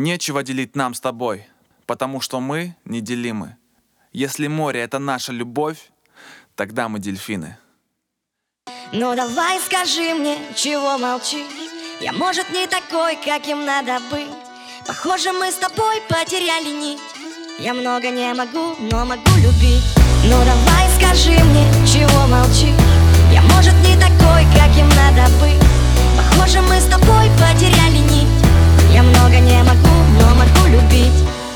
Нечего делить нам с тобой, потому что мы неделимы. Если море — это наша любовь, тогда мы дельфины. Ну давай скажи мне, чего молчишь? Я, может, не такой, каким надо быть. Похоже, мы с тобой потеряли нить. Я много не могу, но могу любить. Ну давай скажи мне, чего молчишь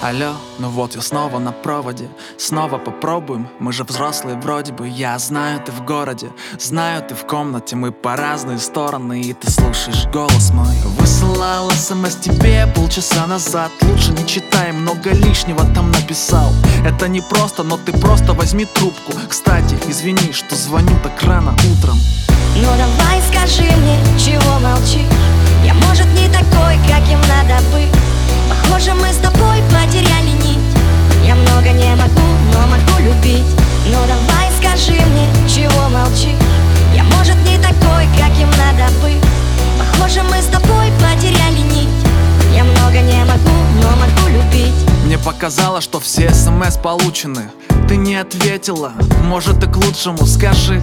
Алло, ну вот я снова на проводе. Снова попробуем, мы же взрослые вроде бы. Я знаю, ты в городе, знаю, ты в комнате. Мы по разные стороны, и ты слушаешь голос мой. Высылал смс тебе полчаса назад. Лучше не читай, много лишнего там написал. Это не просто, но ты просто возьми трубку. Кстати, извини, что звоню так рано утром. Ну давай скажи Показалось, что все смс получены. Ты не ответила, может и к лучшему, скажи.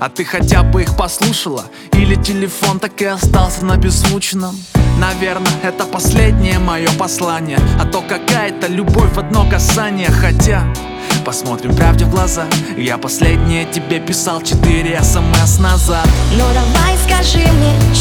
А ты хотя бы их послушала? Или телефон так и остался на беззвучном? Наверное, это последнее мое послание. А то какая-то любовь в одно касание. Хотя, посмотрим правде в глаза. Я последнее тебе писал 4 смс назад. Ну давай скажи мне,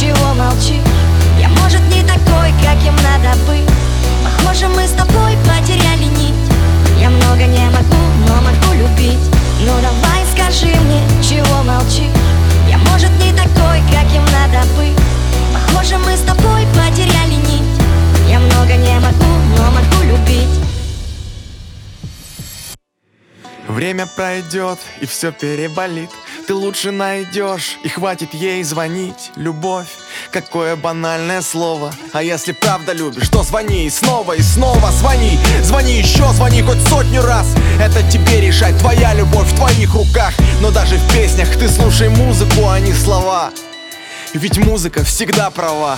Время пройдет и все переболит. Ты лучше найдешь и хватит ей звонить. Любовь, какое банальное слово. А если правда любишь, то звони и снова и снова звони. Звони еще, звони хоть сотню раз. Это тебе решать, твоя любовь в твоих руках. Но даже в песнях ты слушай музыку, а не слова. Ведь музыка всегда права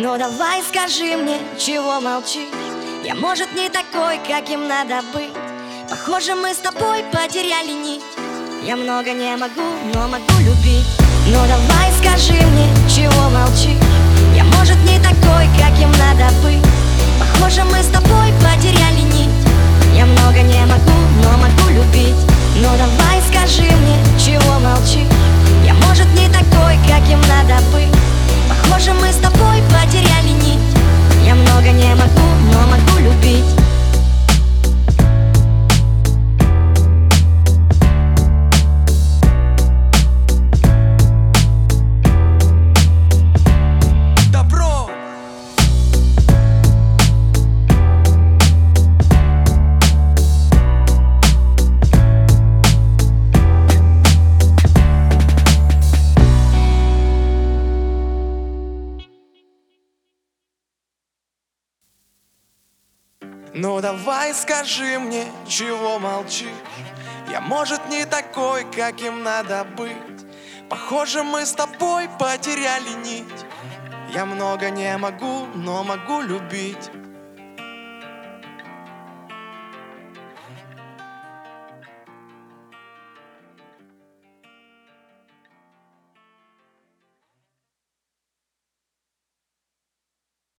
Ну давай скажи мне, чего молчишь? Я, может, не такой, каким надо быть. Похоже, мы с тобой потеряли нить. Я много не могу, но могу любить. Ну давай скажи мне, Ну давай скажи мне, чего молчишь? Я, может, не такой, каким надо быть. Похоже, мы с тобой потеряли нить. Я много не могу, но могу любить